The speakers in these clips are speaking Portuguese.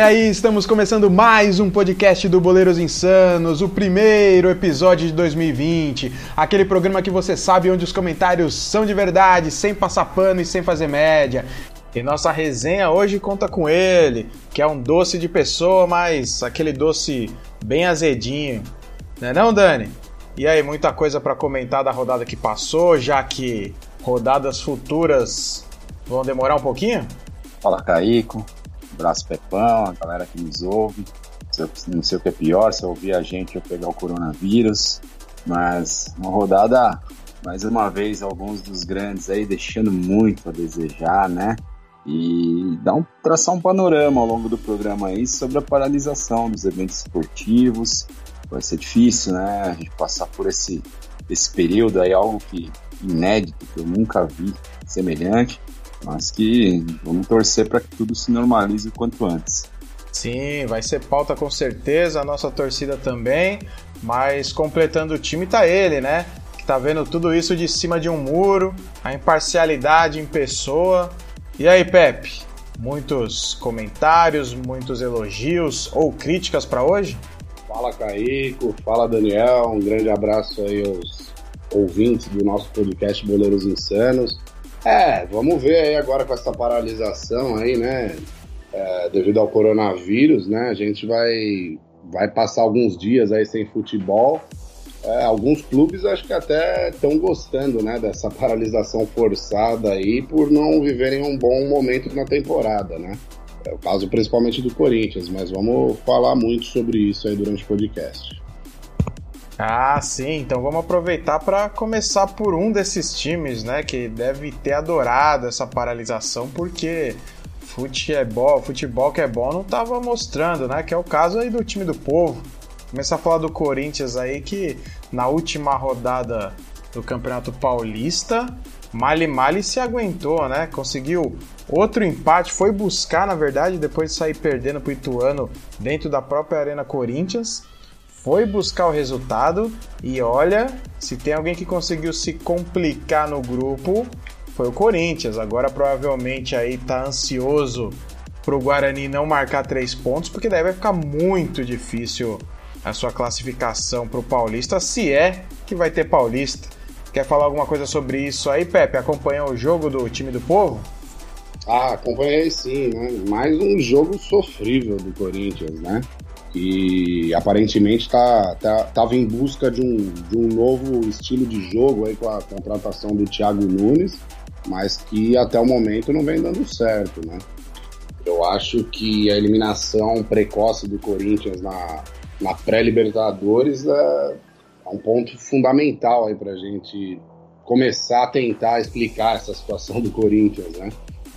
Olha aí, estamos começando mais um podcast do Boleiros Insanos, o primeiro episódio de 2020. Aquele programa que você sabe onde os comentários são de verdade, sem passar pano e sem fazer média. E nossa resenha hoje conta com ele, que é um doce de pessoa, mas aquele doce bem azedinho. Não é não, Dani? E aí, muita coisa para comentar da rodada que passou, já que rodadas futuras vão demorar um pouquinho? Fala, Caico. Abraço, Pepão, a galera que nos ouve. Não sei o que é pior, se eu ouvir a gente ou pegar o coronavírus. Mas uma rodada, mais uma vez, alguns dos grandes aí deixando muito a desejar, né? E dá um, traçar um panorama ao longo do programa aí sobre a paralisação dos eventos esportivos. Vai ser difícil, né? A gente passar por esse, esse período aí, algo que inédito, que eu nunca vi semelhante, mas que vamos torcer para que tudo se normalize o quanto antes. Sim, vai ser pauta com certeza, a nossa torcida também, mas completando o time tá ele, né? Que tá vendo tudo isso de cima de um muro, a imparcialidade em pessoa. E aí, Pepe? Muitos comentários, muitos elogios ou críticas para hoje? Fala, Caíco. Fala, Daniel. Um grande abraço aí aos ouvintes do nosso podcast Boleiros Insanos. É, vamos ver aí agora com essa paralisação aí, né? É, devido ao coronavírus, né? A gente vai, vai passar alguns dias aí sem futebol. É, alguns clubes acho que até estão gostando, né? Dessa paralisação forçada aí por não viverem um bom momento na temporada, né? É o caso principalmente do Corinthians, mas vamos falar muito sobre isso aí durante o podcast. Ah, sim. Então vamos aproveitar para começar por um desses times, né, que deve ter adorado essa paralisação, porque futebol, futebol que é bom não estava mostrando, né? Que é o caso aí do time do povo. Começar a falar do Corinthians aí que na última rodada do Campeonato Paulista, Mali Mali se aguentou, né? Conseguiu outro empate, foi buscar, na verdade, depois de sair perdendo para o Ituano dentro da própria Arena Corinthians foi buscar o resultado e olha, se tem alguém que conseguiu se complicar no grupo, foi o Corinthians. Agora provavelmente aí tá ansioso pro Guarani não marcar três pontos, porque daí vai ficar muito difícil a sua classificação pro Paulista, se é que vai ter Paulista. Quer falar alguma coisa sobre isso aí, Pepe? Acompanhou o jogo do time do povo? Ah, acompanhei sim, né? Mais um jogo sofrível do Corinthians, né? Que aparentemente tá, tá, em busca de um, de um novo estilo de jogo aí com a contratação do Thiago Nunes, mas que até o momento não vem dando certo, né? Eu acho que a eliminação precoce do Corinthians na, na pré-Libertadores é, é um ponto fundamental aí para a gente começar a tentar explicar essa situação do Corinthians, né?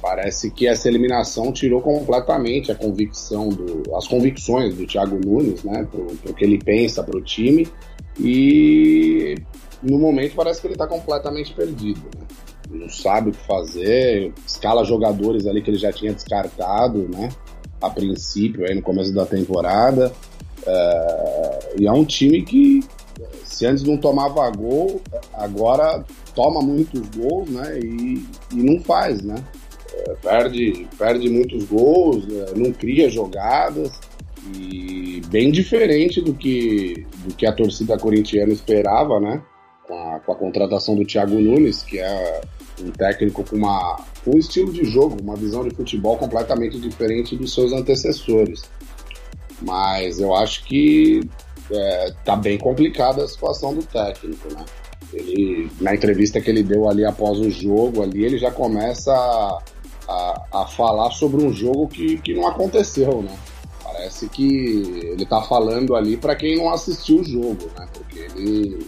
Parece que essa eliminação tirou completamente a convicção do, as convicções do Thiago Nunes, né, pro, pro que ele pensa para o time e no momento parece que ele está completamente perdido, né? Não sabe o que fazer, escala jogadores ali que ele já tinha descartado, né? A princípio, aí no começo da temporada. É, e é um time que, se antes não tomava gol, agora toma muitos gols, né? E, e não faz, né? Perde, perde muitos gols, né, não cria jogadas e bem diferente do que, do que a torcida corintiana esperava, né? Com a, com a contratação do Thiago Nunes, que é um técnico com, uma, com um estilo de jogo, uma visão de futebol completamente diferente dos seus antecessores. Mas eu acho que é, tá bem complicada a situação do técnico, né? Ele, na entrevista que ele deu ali após o jogo, ali ele já começa a, a, falar sobre um jogo que, que não aconteceu, né? Parece que ele tá falando ali para quem não assistiu o jogo, né? Porque ele,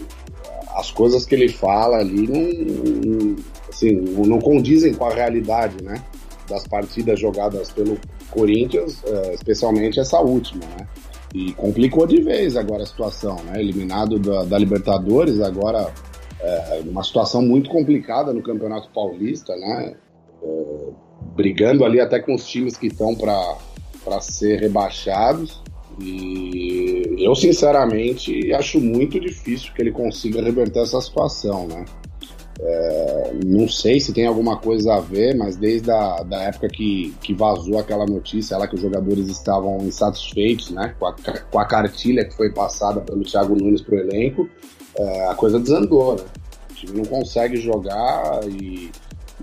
as coisas que ele fala ali não, assim, não condizem com a realidade, né? Das partidas jogadas pelo Corinthians, é, especialmente essa última, né? E complicou de vez agora a situação, né? Eliminado da, da Libertadores, agora é, uma situação muito complicada no Campeonato Paulista, né? É, brigando ali até com os times que estão para ser rebaixados. E eu, sinceramente, acho muito difícil que ele consiga reverter essa situação, né? É, não sei se tem alguma coisa a ver, mas desde a da época que, que vazou aquela notícia lá que os jogadores estavam insatisfeitos né, com, a, com a cartilha que foi passada pelo Thiago Nunes para o elenco, é, a coisa desandou. Né? O time não consegue jogar e,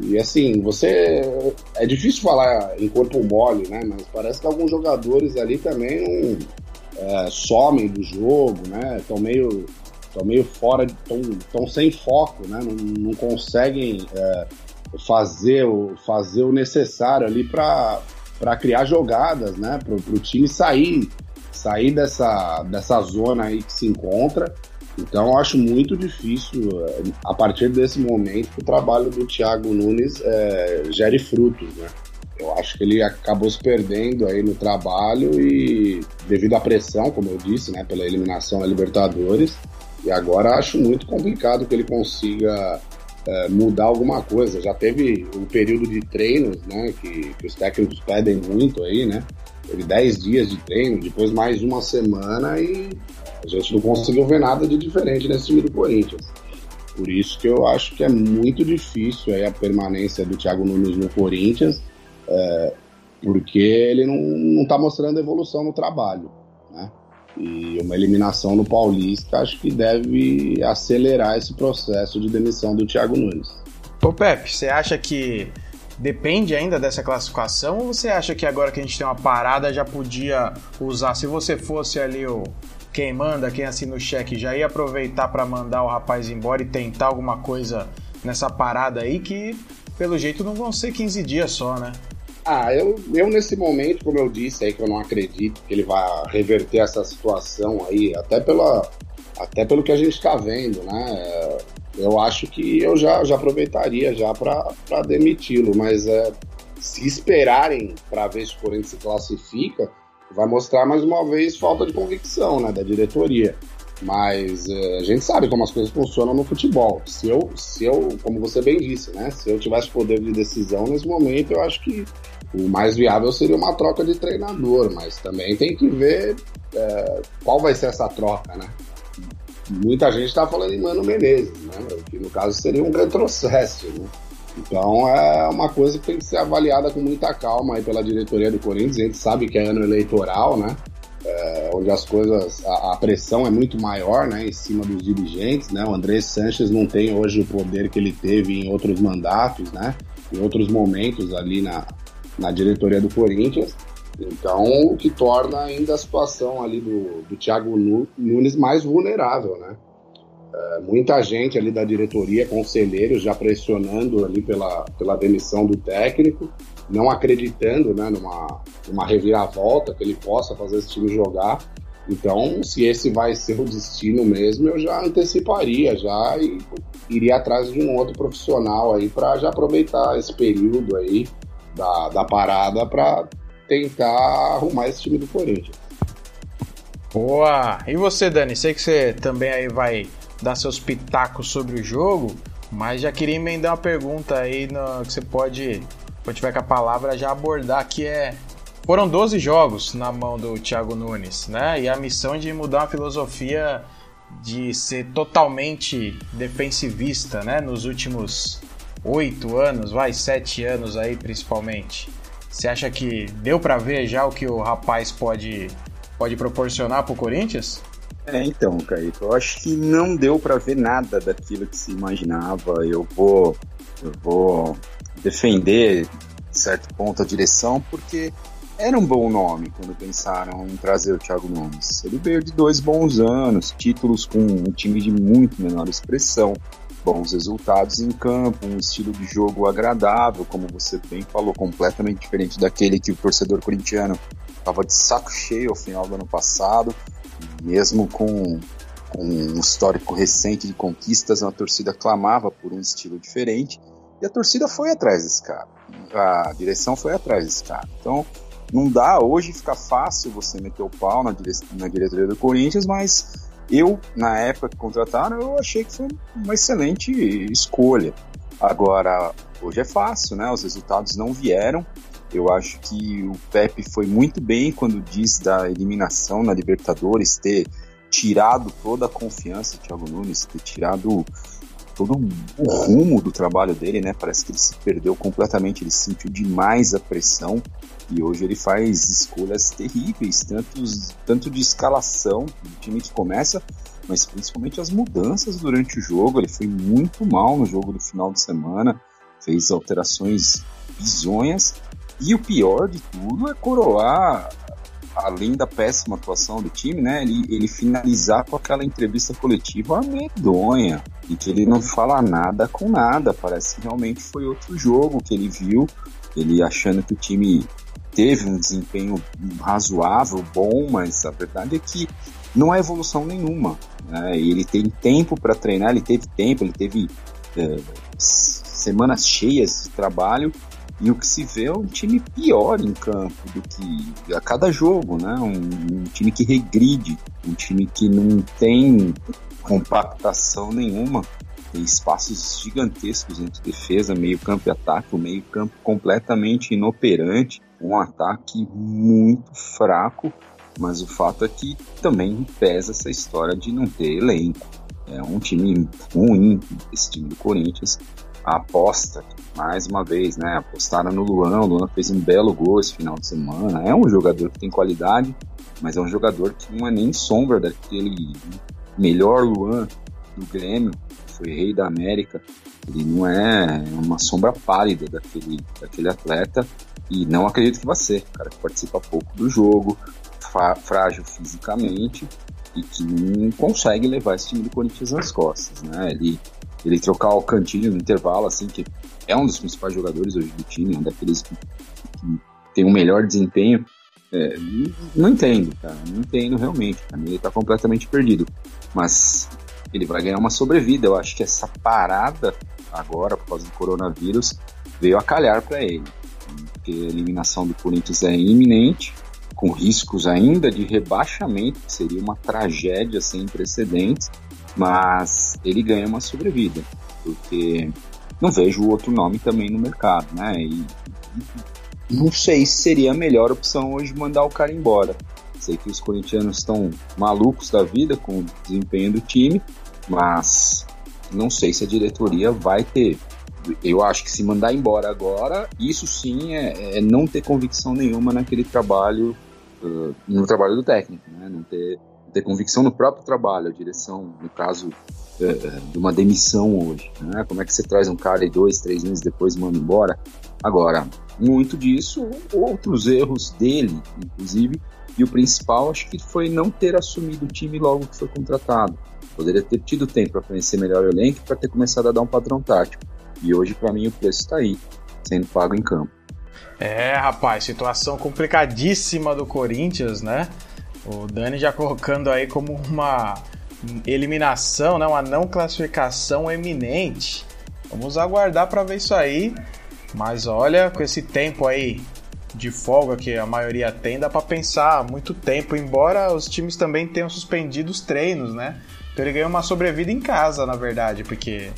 e assim, você. É difícil falar em corpo mole, né? Mas parece que alguns jogadores ali também não é, somem do jogo, né? Estão meio estão meio fora, estão sem foco, né? Não, não conseguem é, fazer, o, fazer o necessário ali para criar jogadas, né? Para o time sair, sair dessa, dessa zona aí que se encontra. Então acho muito difícil, é, a partir desse momento, que o trabalho do Thiago Nunes é, gere frutos, né? Eu acho que ele acabou se perdendo aí no trabalho e devido à pressão, como eu disse, né, pela eliminação da Libertadores, e agora acho muito complicado que ele consiga é, mudar alguma coisa. Já teve um período de treinos, né? Que, que os técnicos pedem muito aí, né? Teve 10 dias de treino, depois mais uma semana e a gente não conseguiu ver nada de diferente nesse time do Corinthians. Por isso que eu acho que é muito difícil aí a permanência do Thiago Nunes no Corinthians, é, porque ele não, não tá mostrando evolução no trabalho, né? E uma eliminação no Paulista acho que deve acelerar esse processo de demissão do Thiago Nunes. Ô Pepe, você acha que depende ainda dessa classificação ou você acha que agora que a gente tem uma parada já podia usar, se você fosse ali o quem manda, quem assina o cheque, já ia aproveitar para mandar o rapaz embora e tentar alguma coisa nessa parada aí que pelo jeito não vão ser 15 dias só, né? Ah, eu, eu nesse momento, como eu disse aí, que eu não acredito que ele vai reverter essa situação aí, até, pela, até pelo que a gente está vendo, né? Eu acho que eu já, já aproveitaria já para demiti-lo, mas é, se esperarem para ver se o Corinthians se classifica, vai mostrar mais uma vez falta de convicção né, da diretoria. Mas é, a gente sabe como as coisas funcionam no futebol. Se eu, se eu, como você bem disse, né? Se eu tivesse poder de decisão nesse momento, eu acho que o mais viável seria uma troca de treinador, mas também tem que ver é, qual vai ser essa troca, né? Muita gente está falando em Mano Menezes, né? Que no caso seria um retrocesso, né? Então é uma coisa que tem que ser avaliada com muita calma aí pela diretoria do Corinthians. A gente sabe que é ano eleitoral, né? é, onde as coisas, a, a, pressão é muito maior, né, em cima dos dirigentes, né, o André Sanches não tem hoje o poder que ele teve em outros mandatos, né, em outros momentos ali na, na diretoria do Corinthians, então o que torna ainda a situação ali do, do Thiago Nunes mais vulnerável, né, é, muita gente ali da diretoria, conselheiros já pressionando ali pela, pela demissão do técnico, não acreditando né, numa, numa reviravolta que ele possa fazer esse time jogar. Então, se esse vai ser o destino mesmo, eu já anteciparia já e iria atrás de um outro profissional aí para já aproveitar esse período aí da, da parada para tentar arrumar esse time do Corinthians. Boa! E você, Dani? Sei que você também aí vai dar seus pitacos sobre o jogo, mas já queria emendar uma pergunta aí no, que você pode quando tiver com a palavra, já abordar que é. Foram 12 jogos na mão do Thiago Nunes, né? E a missão de mudar a filosofia de ser totalmente defensivista, né? Nos últimos oito anos, vai, sete anos aí principalmente. Você acha que deu para ver já o que o rapaz pode, pode proporcionar pro Corinthians? É, então, Kaique, eu acho que não deu para ver nada daquilo que se imaginava. Eu vou, eu vou defender, de certo ponto, a direção, porque era um bom nome quando pensaram em trazer o Thiago Nunes. Ele veio de dois bons anos, títulos com um time de muito menor expressão, bons resultados em campo, um estilo de jogo agradável, como você bem falou, completamente diferente daquele que o torcedor corintiano estava de saco cheio ao final do ano passado, mesmo com, com um histórico recente de conquistas, a torcida clamava por um estilo diferente. E a torcida foi atrás desse cara. A direção foi atrás desse cara. Então, não dá hoje fica fácil você meter o pau na, dire... na diretoria do Corinthians, mas eu, na época que contrataram, eu achei que foi uma excelente escolha. Agora, hoje é fácil, né? Os resultados não vieram. Eu acho que o Pepe foi muito bem quando diz da eliminação na Libertadores, ter tirado toda a confiança do Thiago Nunes, ter tirado todo o rumo do trabalho dele, né? Parece que ele se perdeu completamente, ele sentiu demais a pressão e hoje ele faz escolhas terríveis, tanto, tanto de escalação do time que começa, mas principalmente as mudanças durante o jogo. Ele foi muito mal no jogo do final de semana, fez alterações bizonhas. E o pior de tudo é coroar além da péssima atuação do time, né, ele, ele finalizar com aquela entrevista coletiva medonha, e que ele não fala nada com nada, parece que realmente foi outro jogo que ele viu, ele achando que o time teve um desempenho razoável, bom, mas a verdade é que não há evolução nenhuma. Né? ele tem tempo para treinar, ele teve tempo, ele teve é, semanas cheias de trabalho e o que se vê é um time pior em campo do que a cada jogo, né? Um, um time que regride, um time que não tem compactação nenhuma, tem espaços gigantescos entre defesa, meio campo e ataque, o meio campo completamente inoperante, um ataque muito fraco, mas o fato é que também pesa essa história de não ter elenco. É um time ruim, esse time do Corinthians, a aposta, mais uma vez, né? Apostaram no Luan, o Luan fez um belo gol esse final de semana. É um jogador que tem qualidade, mas é um jogador que não é nem sombra daquele melhor Luan do Grêmio, foi rei da América. Ele não é uma sombra pálida daquele, daquele atleta e não acredito que vai ser. O cara que participa pouco do jogo, frágil fisicamente e que não consegue levar esse time do Corinthians nas costas, né? Ele ele trocar o Cantinho no intervalo, assim, que é um dos principais jogadores hoje do time, um daqueles que, que tem um melhor desempenho. É, não entendo, cara, não entendo realmente. Pra mim ele tá completamente perdido. Mas ele vai ganhar uma sobrevida. Eu acho que essa parada agora, por causa do coronavírus, veio a calhar para ele. Porque a eliminação do Corinthians é iminente, com riscos ainda de rebaixamento, que seria uma tragédia sem precedentes mas ele ganha uma sobrevida, porque não vejo outro nome também no mercado, né? E, e não sei se seria a melhor opção hoje mandar o cara embora. Sei que os corintianos estão malucos da vida com o desempenho do time, mas não sei se a diretoria vai ter. Eu acho que se mandar embora agora, isso sim é, é não ter convicção nenhuma naquele trabalho, uh, no trabalho do técnico, né? Não ter ter convicção no próprio trabalho, a direção, no caso é, de uma demissão hoje. Né? Como é que você traz um cara e dois, três meses depois manda embora? Agora, muito disso, outros erros dele, inclusive, e o principal acho que foi não ter assumido o time logo que foi contratado. Poderia ter tido tempo para conhecer melhor o elenco para ter começado a dar um padrão tático. E hoje, para mim, o preço está aí, sendo pago em campo. É, rapaz, situação complicadíssima do Corinthians, né? O Dani já colocando aí como uma eliminação, né? uma não classificação eminente. Vamos aguardar para ver isso aí. Mas olha, com esse tempo aí de folga que a maioria tem, dá para pensar muito tempo, embora os times também tenham suspendido os treinos, né? Então ele ganhou uma sobrevida em casa, na verdade, porque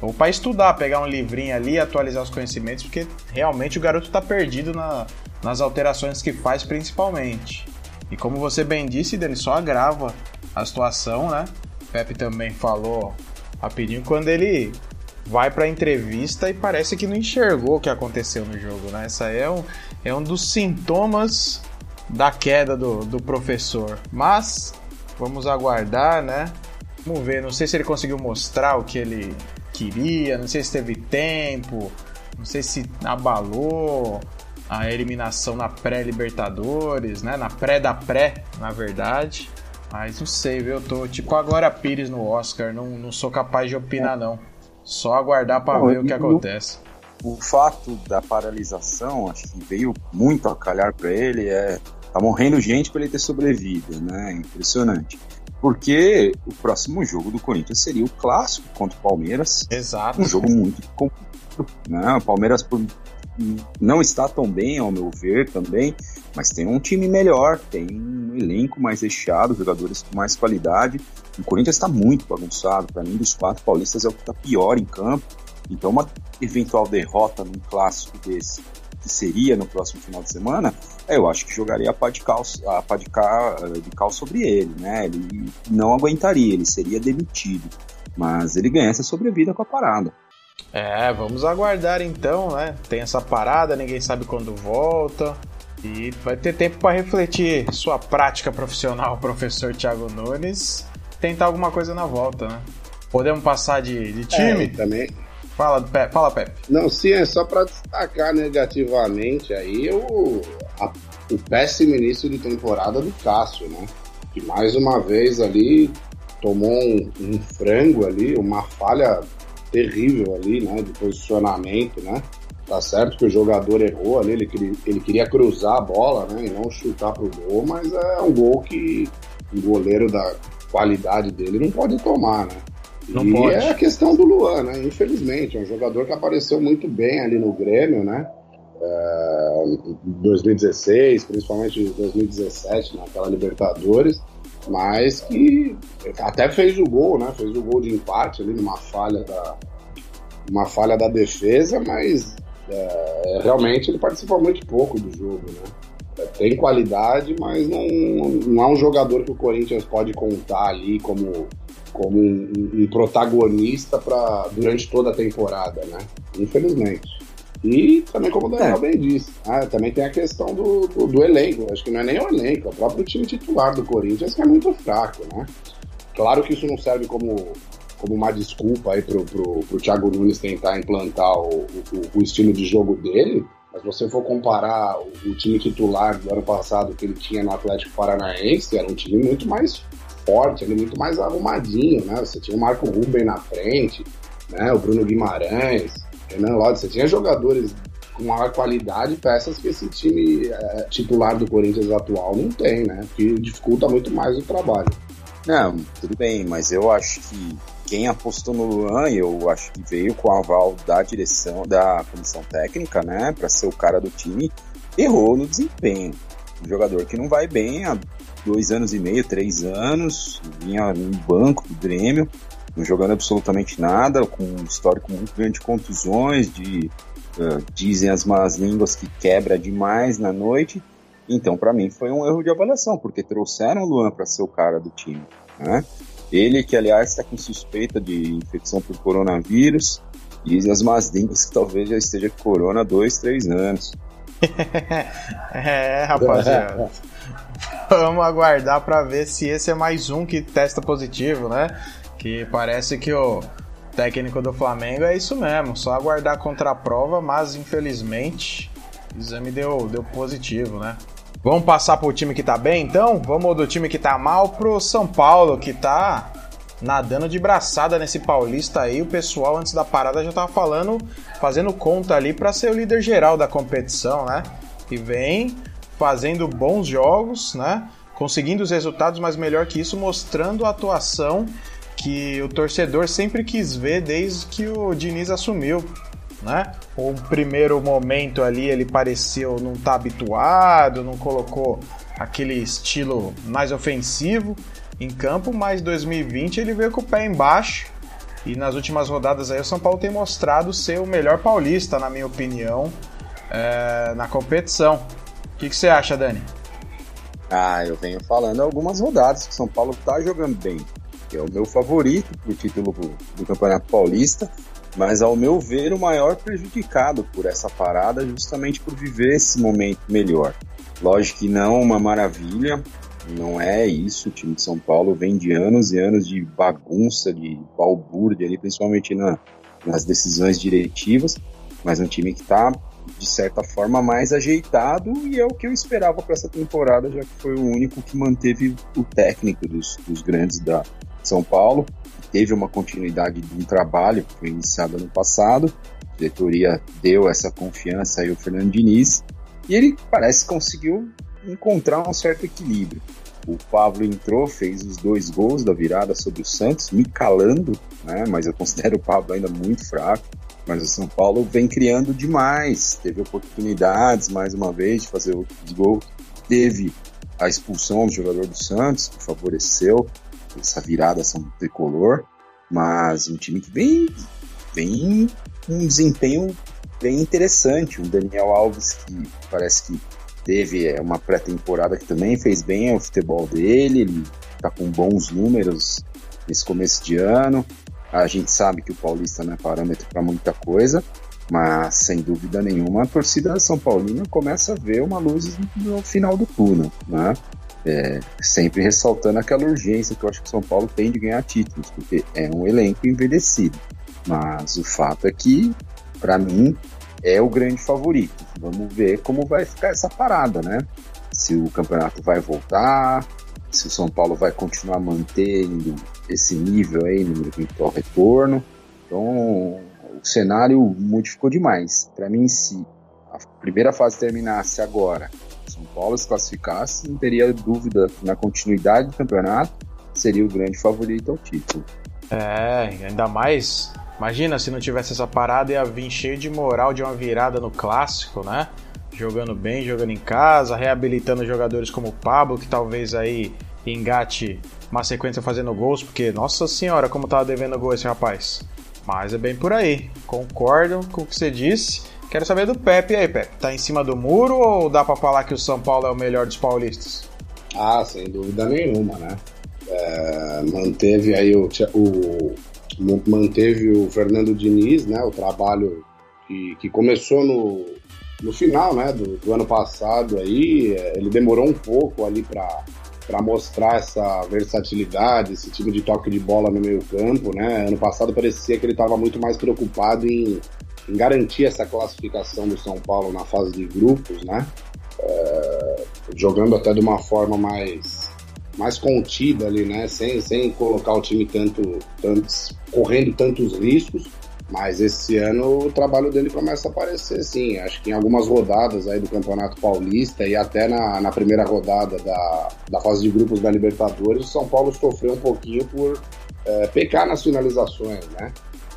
ou para estudar, pegar um livrinho ali, atualizar os conhecimentos, porque realmente o garoto tá perdido na, nas alterações que faz principalmente. E como você bem disse, Dani, só agrava a situação, né? Pepe também falou rapidinho quando ele vai para a entrevista e parece que não enxergou o que aconteceu no jogo, né? Essa é um, é um dos sintomas da queda do, do professor. Mas vamos aguardar, né? Vamos ver, não sei se ele conseguiu mostrar o que ele queria, não sei se teve tempo, não sei se abalou a eliminação na pré-Libertadores, né? Na pré da pré, na verdade. Mas não sei, viu? Eu tô tipo agora Pires no Oscar, não, não sou capaz de opinar, não. Só aguardar para ver o que acontece. O fato da paralisação, acho que veio muito a calhar para ele, é. Tá morrendo gente para ele ter sobrevivido, né? Impressionante. Porque o próximo jogo do Corinthians seria o clássico contra o Palmeiras. Exato. Um jogo muito complicado. Né? O Palmeiras, por não está tão bem, ao meu ver, também, mas tem um time melhor, tem um elenco mais recheado, jogadores com mais qualidade. O Corinthians está muito bagunçado, para mim, dos quatro paulistas é o que está pior em campo. Então, uma eventual derrota num clássico desse, que seria no próximo final de semana, eu acho que jogaria a pá de cal, a pá de cal, de cal sobre ele, né? Ele não aguentaria, ele seria demitido. Mas ele ganha essa sobrevida com a parada. É, vamos aguardar então, né? Tem essa parada, ninguém sabe quando volta. E vai ter tempo para refletir sua prática profissional, professor Thiago Nunes. Tentar alguma coisa na volta, né? Podemos passar de, de time? É, também. Fala, Pepe. Fala, Pepe. Não, sim, é só para destacar negativamente aí o, a, o péssimo início de temporada do Cássio, né? Que mais uma vez ali tomou um, um frango ali, uma falha terrível ali, né? De posicionamento, né? Tá certo que o jogador errou ali, ele queria, ele queria cruzar a bola, né? E não chutar pro gol, mas é um gol que o goleiro da qualidade dele não pode tomar, né? Não e pode. é a questão do Luan, né? Infelizmente, é um jogador que apareceu muito bem ali no Grêmio, né? É, 2016, principalmente 2017, naquela Libertadores, mas que até fez o gol, né? Fez o gol de empate ali numa falha da, uma falha da defesa, mas é, realmente ele participa muito pouco do jogo, né? É, tem qualidade, mas não, não é um jogador que o Corinthians pode contar ali como como um, um protagonista para durante toda a temporada, né? Infelizmente. E também, como o Daniel é. bem disse, ah, também tem a questão do, do, do, elenco. Acho que não é nem o elenco, é o próprio time titular do Corinthians que é muito fraco, né? Claro que isso não serve como, como uma desculpa aí pro, pro, pro Thiago Nunes tentar implantar o, o, o estilo de jogo dele, mas se você for comparar o, o, time titular do ano passado que ele tinha no Atlético Paranaense, era um time muito mais forte, ele muito mais arrumadinho, né? Você tinha o Marco Ruben na frente, né? O Bruno Guimarães, Renan Lodge, você tinha jogadores com maior qualidade, peças que esse time é, titular do Corinthians atual não tem, né? Que dificulta muito mais o trabalho. Não, tudo bem, mas eu acho que quem apostou no Luan, eu acho que veio com o aval da direção, da comissão técnica, né, para ser o cara do time, errou no desempenho. Um jogador que não vai bem há dois anos e meio, três anos, vinha no banco do Grêmio, não jogando absolutamente nada, com um histórico muito grande de contusões, de uh, dizem as más línguas que quebra demais na noite. Então, para mim, foi um erro de avaliação, porque trouxeram o Luan para ser o cara do time. Né? Ele, que aliás está com suspeita de infecção por coronavírus, dizem as más línguas que talvez já esteja com corona há dois, três anos. é, rapaziada. Vamos aguardar para ver se esse é mais um que testa positivo, né? Que parece que o técnico do Flamengo é isso mesmo, só aguardar contra a prova, mas infelizmente o exame deu, deu positivo, né? Vamos passar pro time que tá bem então? Vamos do time que tá mal pro São Paulo, que tá nadando de braçada nesse paulista aí. O pessoal antes da parada já tava falando, fazendo conta ali para ser o líder geral da competição, né? E vem fazendo bons jogos, né? Conseguindo os resultados, mas melhor que isso, mostrando a atuação que o torcedor sempre quis ver desde que o Diniz assumiu. Né? O primeiro momento ali ele pareceu não estar tá habituado, não colocou aquele estilo mais ofensivo em campo, mas 2020 ele veio com o pé embaixo e nas últimas rodadas aí o São Paulo tem mostrado ser o melhor paulista, na minha opinião, é, na competição que, que você acha, Dani? Ah, eu venho falando algumas rodadas que o São Paulo tá jogando bem. É o meu favorito pro título do Campeonato Paulista, mas ao meu ver o maior prejudicado por essa parada justamente por viver esse momento melhor. Lógico que não uma maravilha, não é isso. O time de São Paulo vem de anos e anos de bagunça, de balbúrdia ali, principalmente na, nas decisões diretivas, mas é um time que está de certa forma, mais ajeitado e é o que eu esperava para essa temporada, já que foi o único que manteve o técnico dos, dos grandes da São Paulo. Teve uma continuidade de um trabalho que foi iniciado ano passado, a diretoria deu essa confiança aí ao Fernando Diniz e ele parece que conseguiu encontrar um certo equilíbrio. O Pablo entrou, fez os dois gols da virada sobre o Santos, me calando, né? mas eu considero o Pablo ainda muito fraco. Mas o São Paulo vem criando demais, teve oportunidades mais uma vez de fazer outros gols, teve a expulsão do jogador do Santos, que favoreceu essa virada São Tricolor, mas um time que vem, vem um desempenho bem interessante. O Daniel Alves, que parece que teve é, uma pré-temporada que também fez bem ao futebol dele, ele está com bons números nesse começo de ano. A gente sabe que o Paulista não é parâmetro para muita coisa, mas sem dúvida nenhuma a torcida São Paulina começa a ver uma luz no final do túnel, né? É, sempre ressaltando aquela urgência que eu acho que o São Paulo tem de ganhar títulos, porque é um elenco envelhecido. Mas o fato é que, para mim, é o grande favorito. Vamos ver como vai ficar essa parada, né? Se o campeonato vai voltar, se o São Paulo vai continuar mantendo esse nível aí no eventual retorno. Então, o cenário modificou demais. Para mim, se a primeira fase terminasse agora, São Paulo se classificasse, não teria dúvida na continuidade do campeonato, seria o grande favorito ao título. É, ainda mais. Imagina se não tivesse essa parada ia vir cheio de moral de uma virada no clássico, né? Jogando bem, jogando em casa, reabilitando jogadores como o Pablo, que talvez aí engate uma sequência fazendo gols, porque, nossa senhora, como tava devendo gol esse rapaz. Mas é bem por aí. Concordo com o que você disse. Quero saber do Pepe aí, Pepe. Tá em cima do muro ou dá para falar que o São Paulo é o melhor dos paulistas? Ah, sem dúvida nenhuma, né? É, manteve aí o, o, manteve o Fernando Diniz, né? O trabalho que, que começou no, no final, né? Do, do ano passado aí, é, ele demorou um pouco ali para para mostrar essa versatilidade, esse tipo de toque de bola no meio campo, né? Ano passado parecia que ele estava muito mais preocupado em, em, garantir essa classificação do São Paulo na fase de grupos, né? É, jogando até de uma forma mais mais contida ali, né? Sem, sem colocar o time tanto, tanto correndo tantos riscos mas esse ano o trabalho dele começa a aparecer, sim. Acho que em algumas rodadas aí do Campeonato Paulista e até na, na primeira rodada da, da fase de grupos da Libertadores, o São Paulo sofreu um pouquinho por é, pecar nas finalizações, né?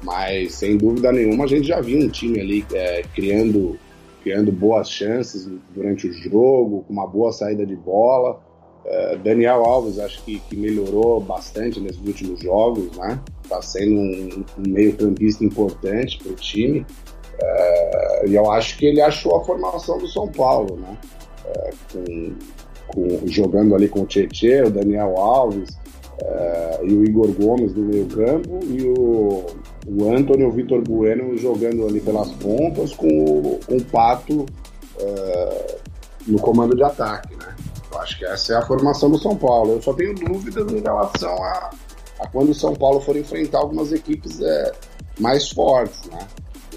Mas sem dúvida nenhuma a gente já viu um time ali é, criando, criando boas chances durante o jogo, com uma boa saída de bola. É, Daniel Alves acho que, que melhorou bastante nesses últimos jogos, né? Está sendo um, um meio-campista importante para o time. É, e eu acho que ele achou a formação do São Paulo, né? É, com, com, jogando ali com o Tietchan, o Daniel Alves é, e o Igor Gomes no meio-campo e o, o Antônio e o Vitor Bueno jogando ali pelas pontas com o, com o Pato é, no comando de ataque, né? Eu acho que essa é a formação do São Paulo. Eu só tenho dúvidas em relação a, a quando o São Paulo for enfrentar algumas equipes é, mais fortes, né?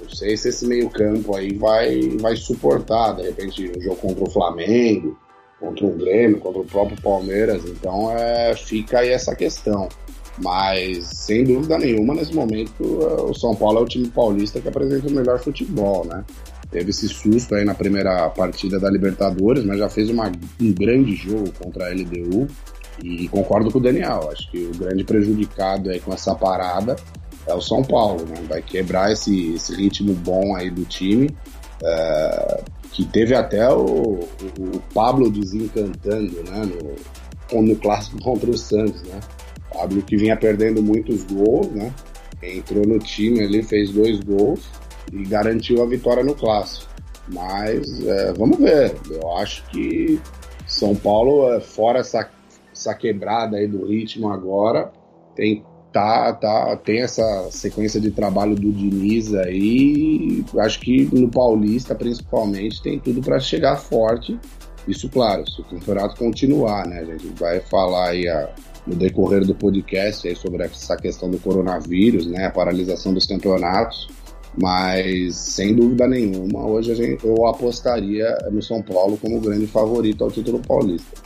Não sei se esse meio-campo aí vai, vai suportar, de repente, um jogo contra o Flamengo, contra o Grêmio, contra o próprio Palmeiras. Então é, fica aí essa questão. Mas, sem dúvida nenhuma, nesse momento, é, o São Paulo é o time paulista que apresenta o melhor futebol, né? teve esse susto aí na primeira partida da Libertadores, mas já fez uma, um grande jogo contra a LDU. E concordo com o Daniel, acho que o grande prejudicado aí com essa parada é o São Paulo, né? Vai quebrar esse, esse ritmo bom aí do time, é, que teve até o, o, o, Pablo desencantando, né? No, no clássico contra o Santos, né? Pablo que vinha perdendo muitos gols, né? Entrou no time ali, fez dois gols e garantiu a vitória no clássico. Mas é, vamos ver. Eu acho que São Paulo, é, fora essa, essa quebrada aí do ritmo agora, tem, tá, tá, tem essa sequência de trabalho do Diniz aí. Acho que no Paulista, principalmente, tem tudo para chegar forte. Isso, claro, se o campeonato continuar, né? A gente vai falar aí a, no decorrer do podcast aí sobre essa questão do coronavírus, né? A paralisação dos campeonatos. Mas, sem dúvida nenhuma, hoje gente, eu apostaria no São Paulo como grande favorito ao título paulista.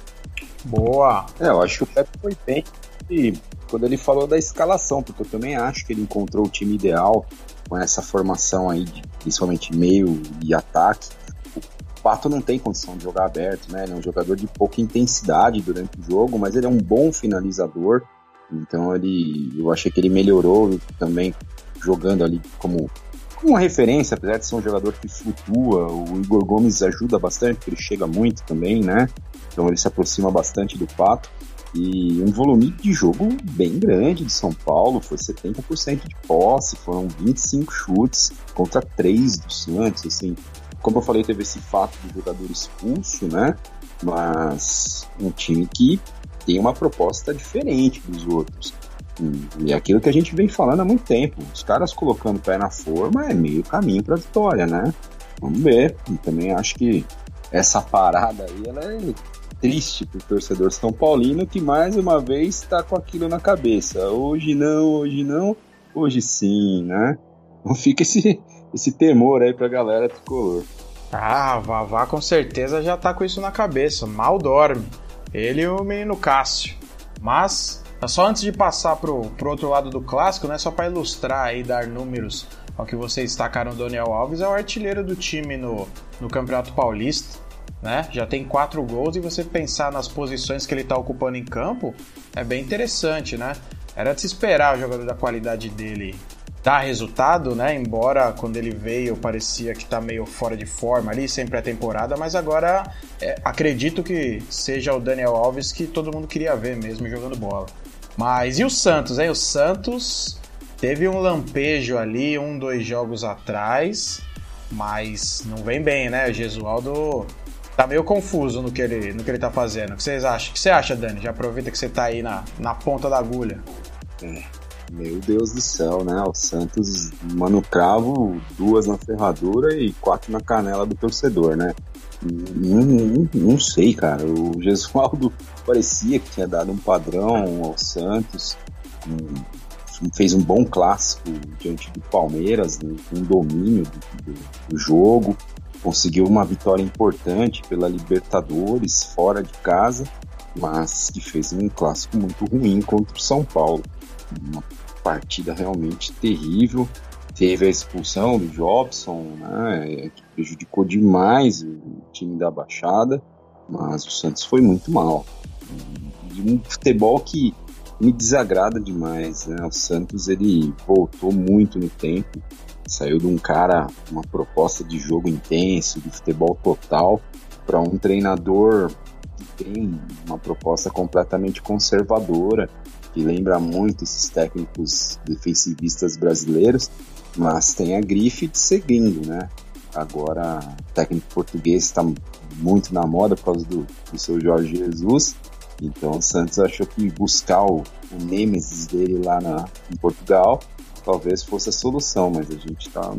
Boa! É, eu acho que o Pepe foi bem e quando ele falou da escalação, porque eu também acho que ele encontrou o time ideal com essa formação aí, principalmente meio e ataque. Pato não tem condição de jogar aberto, né? Ele é um jogador de pouca intensidade durante o jogo, mas ele é um bom finalizador. Então ele, eu achei que ele melhorou também jogando ali como uma referência, apesar de ser um jogador que flutua, o Igor Gomes ajuda bastante, porque ele chega muito também, né? Então ele se aproxima bastante do Pato. E um volume de jogo bem grande de São Paulo, foi 70% de posse, foram 25 chutes contra 3 do Santos, assim. Como eu falei, teve esse fato do jogador expulso, né? Mas um time que tem uma proposta diferente dos outros. E é aquilo que a gente vem falando há muito tempo. Os caras colocando o pé na forma é meio caminho para vitória, né? Vamos ver. E também acho que essa parada aí ela é triste pro torcedor São Paulino que mais uma vez está com aquilo na cabeça. Hoje não, hoje não, hoje sim, né? Então fica esse, esse temor aí pra galera tricolor. Ah, Vavá com certeza já tá com isso na cabeça. Mal dorme. Ele e o menino Cássio. Mas, só antes de passar pro, pro outro lado do clássico, né? Só para ilustrar e dar números ao que vocês destacaram, o Daniel Alves é o artilheiro do time no, no Campeonato Paulista. Né? Já tem quatro gols e você pensar nas posições que ele está ocupando em campo é bem interessante, né? Era de se esperar o jogador da qualidade dele dar resultado, né? Embora quando ele veio parecia que tá meio fora de forma ali, sem pré-temporada, mas agora é, acredito que seja o Daniel Alves que todo mundo queria ver mesmo jogando bola. Mas e o Santos, hein? O Santos teve um lampejo ali, um, dois jogos atrás, mas não vem bem, né? O Gesualdo tá meio confuso no que ele, no que ele tá fazendo. O que vocês acham? O que você acha, Dani? Já aproveita que você tá aí na, na ponta da agulha. É. Meu Deus do céu, né? O Santos, mano cravo, duas na ferradura e quatro na canela do torcedor, né? Não, não, não sei, cara. O Gesualdo parecia que tinha dado um padrão ao Santos. Fez um bom clássico diante do Palmeiras, né? um domínio do, do, do jogo. Conseguiu uma vitória importante pela Libertadores, fora de casa, mas que fez um clássico muito ruim contra o São Paulo. Uma partida realmente terrível. Teve a expulsão do Jobson, né, que prejudicou demais o time da Baixada, mas o Santos foi muito mal. Um futebol que me desagrada demais. Né? O Santos ele voltou muito no tempo, saiu de um cara, uma proposta de jogo intenso, de futebol total, para um treinador que tem uma proposta completamente conservadora que lembra muito esses técnicos defensivistas brasileiros, mas tem a grife de seguindo, né? Agora, o técnico português está muito na moda por causa do, do seu Jorge Jesus, então o Santos achou que buscar o, o Nemesis dele lá na, em Portugal talvez fosse a solução, mas a gente está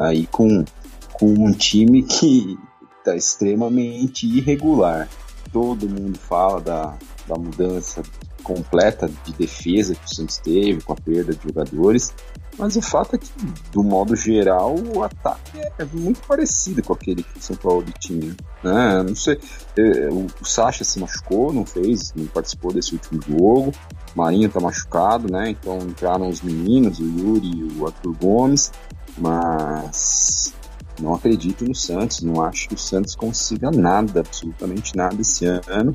aí com, com um time que está extremamente irregular. Todo mundo fala da, da mudança completa de defesa que o Santos teve, com a perda de jogadores. Mas o fato é que, do modo geral, o ataque é muito parecido com aquele que o São Paulo tinha. Né? Não sei, é, o Sacha se machucou, não fez, não participou desse último jogo. O Marinho tá machucado, né? Então entraram os meninos, o Yuri e o Arthur Gomes. Mas não acredito no Santos, não acho que o Santos consiga nada, absolutamente nada esse ano.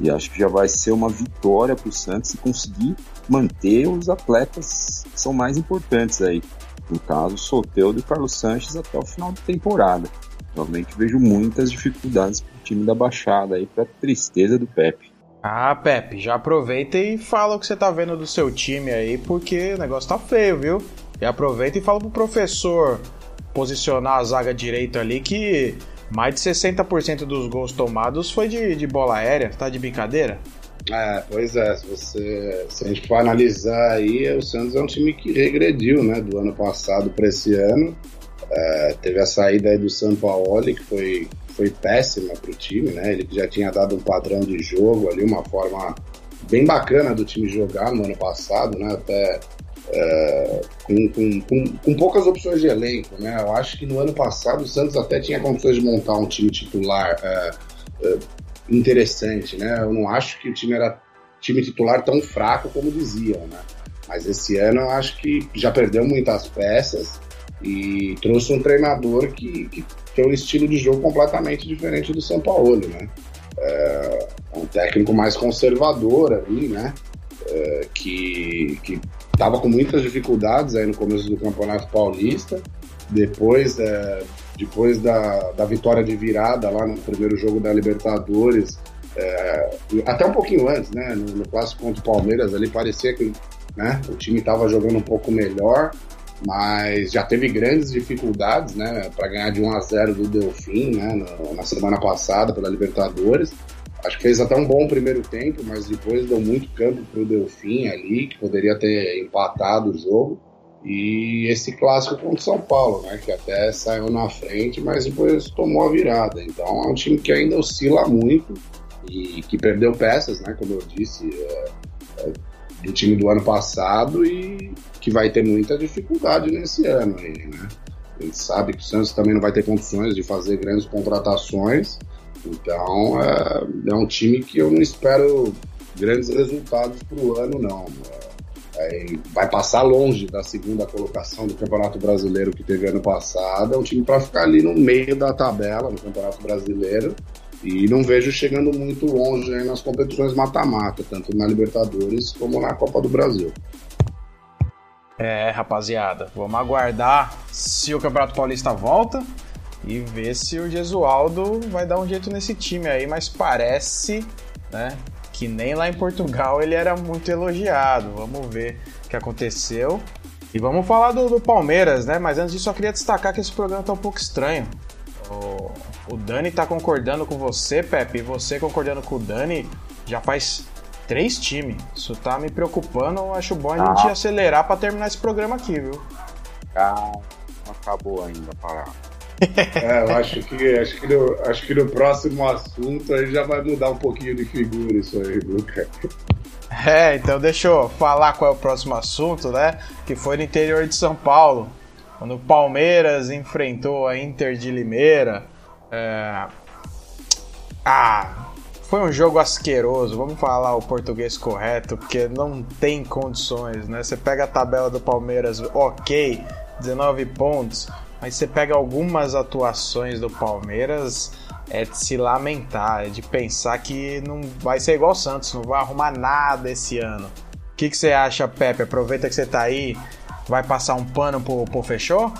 E acho que já vai ser uma vitória para o Santos se conseguir manter os atletas que são mais importantes aí. No caso, Soteudo e Carlos Sanches até o final da temporada. Realmente vejo muitas dificuldades para o time da Baixada aí, para tristeza do Pepe. Ah, Pepe, já aproveita e fala o que você tá vendo do seu time aí, porque o negócio tá feio, viu? E aproveita e fala pro professor posicionar a zaga direita ali que mais de 60% dos gols tomados foi de, de bola aérea, tá de brincadeira? É, pois é, se, você, se a gente for analisar aí, o Santos é um time que regrediu, né, do ano passado para esse ano. É, teve a saída aí do Sampaoli, que foi, foi péssima para o time, né, ele já tinha dado um padrão de jogo ali, uma forma bem bacana do time jogar no ano passado, né, até é, com, com, com, com, poucas opções de elenco, né? Eu acho que no ano passado o Santos até tinha condições de montar um time titular é, é, interessante, né? Eu não acho que o time era time titular tão fraco como diziam, né? Mas esse ano eu acho que já perdeu muitas peças e trouxe um treinador que, que tem um estilo de jogo completamente diferente do São Paulo, né? É, um técnico mais conservador ali, né? É, que, que estava com muitas dificuldades aí no começo do Campeonato Paulista. Depois, é, depois da, da vitória de virada lá no primeiro jogo da Libertadores, é, até um pouquinho antes, né, no, no clássico contra o Palmeiras, ali parecia que né, o time estava jogando um pouco melhor, mas já teve grandes dificuldades né, para ganhar de 1 a 0 do Delfim né, na semana passada pela Libertadores. Acho que fez até um bom primeiro tempo, mas depois deu muito campo para o Delfim ali, que poderia ter empatado o jogo. E esse clássico contra o São Paulo, né? Que até saiu na frente, mas depois tomou a virada. Então é um time que ainda oscila muito e que perdeu peças, né? Como eu disse, é, é, do time do ano passado e que vai ter muita dificuldade nesse ano aí, né? A gente sabe que o Santos também não vai ter condições de fazer grandes contratações. Então é, é um time que eu não espero grandes resultados para o ano, não. É, vai passar longe da segunda colocação do Campeonato Brasileiro que teve ano passado. É um time para ficar ali no meio da tabela no Campeonato Brasileiro. E não vejo chegando muito longe nas competições mata-mata, tanto na Libertadores como na Copa do Brasil. É, rapaziada, vamos aguardar se o Campeonato Paulista volta e ver se o Gesualdo vai dar um jeito nesse time aí, mas parece, né, que nem lá em Portugal ele era muito elogiado. Vamos ver o que aconteceu. E vamos falar do, do Palmeiras, né? Mas antes disso, só queria destacar que esse programa tá um pouco estranho. O, o Dani tá concordando com você, Pepe, e você concordando com o Dani já faz três times. Isso tá me preocupando. Eu acho bom a gente ah. acelerar para terminar esse programa aqui, viu? Ah, não acabou ainda a é, eu acho que, acho, que no, acho que no próximo assunto aí já vai mudar um pouquinho de figura isso aí, Luca. É, então deixa eu falar qual é o próximo assunto, né? Que foi no interior de São Paulo, quando o Palmeiras enfrentou a Inter de Limeira. É... Ah, foi um jogo asqueroso, vamos falar o português correto, porque não tem condições, né? Você pega a tabela do Palmeiras, ok, 19 pontos, mas você pega algumas atuações do Palmeiras, é de se lamentar, é de pensar que não vai ser igual o Santos, não vai arrumar nada esse ano. O que, que você acha, Pepe? Aproveita que você tá aí, vai passar um pano pro, pro fechou?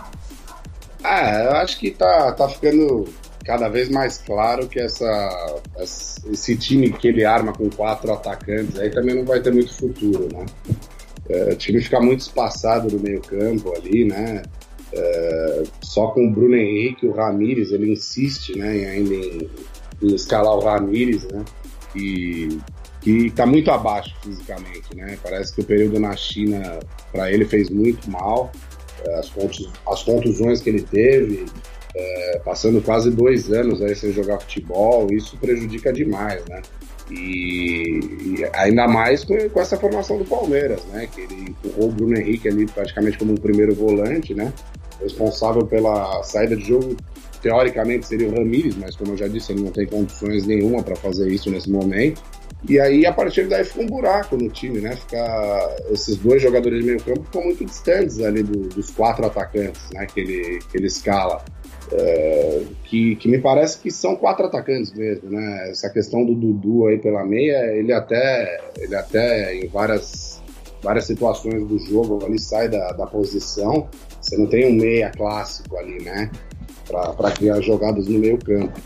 Ah, eu acho que tá, tá ficando cada vez mais claro que essa, esse time que ele arma com quatro atacantes aí também não vai ter muito futuro, né? É, o time fica muito espaçado no meio campo ali, né? É, só com o Bruno Henrique o Ramires, ele insiste né, ainda em, em escalar o Ramires, né? E que está muito abaixo fisicamente, né? Parece que o período na China para ele fez muito mal. É, as, as contusões que ele teve, é, passando quase dois anos aí sem jogar futebol, isso prejudica demais, né? E, e ainda mais com, com, essa formação do Palmeiras, né? Que ele empurrou o Bruno Henrique ali praticamente como um primeiro volante, né? Responsável pela saída de jogo, teoricamente seria o Ramires, mas como eu já disse, ele não tem condições nenhuma para fazer isso nesse momento. E aí, a partir daí, fica um buraco no time, né? Fica, esses dois jogadores de meio campo ficam muito distantes ali do, dos quatro atacantes, né? Que ele, que ele escala. É, que, que me parece que são quatro atacantes mesmo, né? Essa questão do Dudu aí pela meia, ele até, ele até em várias, várias situações do jogo ali sai da, da posição. Você não tem um meia clássico ali, né? Para criar jogadas no meio campo.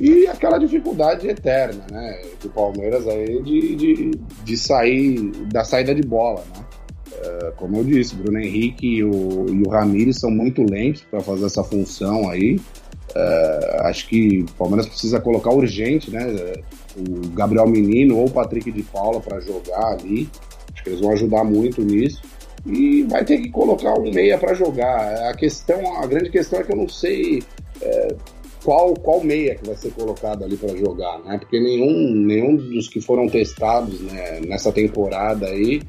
E aquela dificuldade eterna, né? Do Palmeiras aí de, de, de sair da saída de bola, né? É, como eu disse, Bruno Henrique e o, e o Ramires são muito lentos para fazer essa função aí. É, acho que o Palmeiras precisa colocar urgente, né? O Gabriel Menino ou o Patrick de Paula para jogar ali. Acho que eles vão ajudar muito nisso. E vai ter que colocar um meia para jogar. A questão, a grande questão é que eu não sei é, qual, qual meia que vai ser colocado ali para jogar, né? Porque nenhum, nenhum dos que foram testados né, nessa temporada aí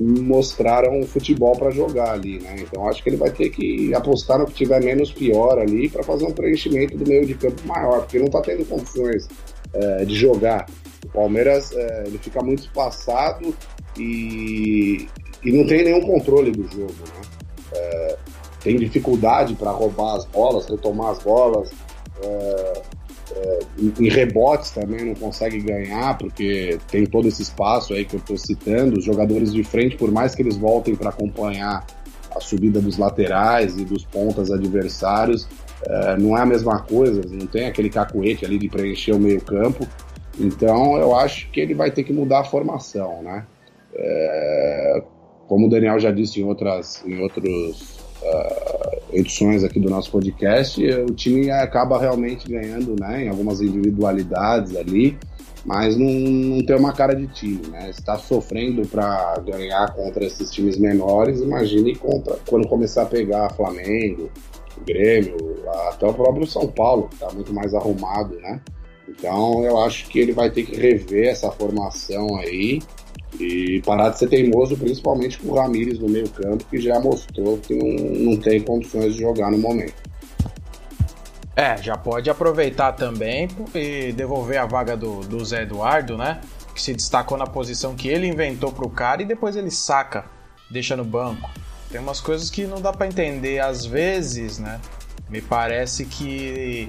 mostraram futebol para jogar ali, né? Então acho que ele vai ter que apostar no que tiver menos pior ali para fazer um preenchimento do meio de campo maior, porque não está tendo condições é, de jogar. O Palmeiras é, ele fica muito espaçado e, e não tem nenhum controle do jogo, né? É, tem dificuldade para roubar as bolas, retomar as bolas. É, é, em rebotes também não consegue ganhar, porque tem todo esse espaço aí que eu estou citando. Os jogadores de frente, por mais que eles voltem para acompanhar a subida dos laterais e dos pontas adversários, é, não é a mesma coisa, não tem aquele cacuete ali de preencher o meio-campo. Então eu acho que ele vai ter que mudar a formação, né? É, como o Daniel já disse em, outras, em outros uh, edições aqui do nosso podcast, o time acaba realmente ganhando né, em algumas individualidades ali mas não, não tem uma cara de time, né? Está sofrendo para ganhar contra esses times menores, imagine contra, quando começar a pegar Flamengo, Grêmio, até o próprio São Paulo, que está muito mais arrumado, né? Então eu acho que ele vai ter que rever essa formação aí e parar de ser teimoso, principalmente com o Ramires no meio campo, que já mostrou que não, não tem condições de jogar no momento. É, já pode aproveitar também e devolver a vaga do, do Zé Eduardo, né? Que se destacou na posição que ele inventou pro cara e depois ele saca, deixa no banco. Tem umas coisas que não dá para entender às vezes, né? Me parece que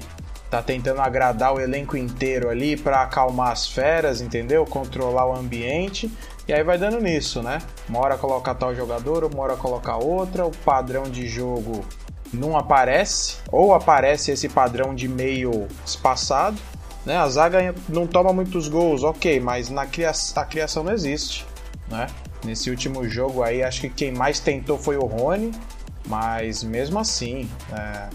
tá tentando agradar o elenco inteiro ali para acalmar as feras, entendeu? Controlar o ambiente. E aí vai dando nisso, né? Uma hora coloca tal jogador, uma hora coloca outra, o padrão de jogo não aparece, ou aparece esse padrão de meio espaçado, né? A zaga não toma muitos gols, ok, mas na criação, a criação não existe, né? Nesse último jogo aí, acho que quem mais tentou foi o Rony, mas mesmo assim, é,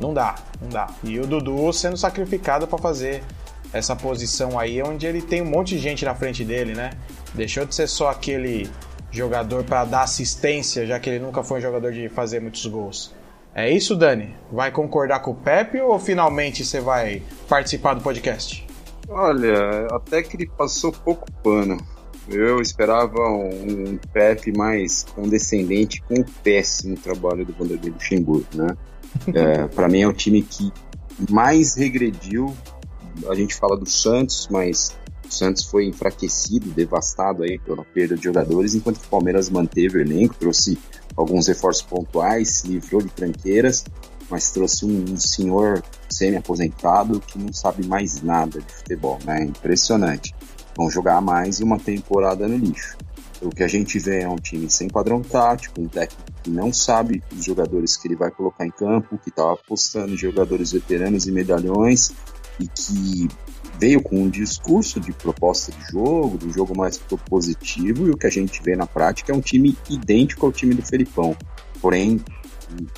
não dá, não dá. E o Dudu sendo sacrificado para fazer essa posição aí, onde ele tem um monte de gente na frente dele, né? Deixou de ser só aquele jogador para dar assistência, já que ele nunca foi um jogador de fazer muitos gols. É isso, Dani? Vai concordar com o Pepe ou finalmente você vai participar do podcast? Olha, até que ele passou pouco pano. Eu esperava um Pepe mais condescendente com o péssimo trabalho do Vanderlei Luxemburgo, né? É, para mim é o time que mais regrediu. A gente fala do Santos, mas o Santos foi enfraquecido, devastado aí pela perda de jogadores, enquanto o Palmeiras manteve o elenco, trouxe alguns reforços pontuais, se livrou de tranqueiras, mas trouxe um, um senhor semi-aposentado que não sabe mais nada de futebol, né? Impressionante. Vão jogar mais uma temporada no lixo. O que a gente vê é um time sem padrão tático, um técnico que não sabe os jogadores que ele vai colocar em campo, que está apostando em jogadores veteranos e medalhões e que veio com um discurso de proposta de jogo, de um jogo mais propositivo, e o que a gente vê na prática é um time idêntico ao time do Felipão, porém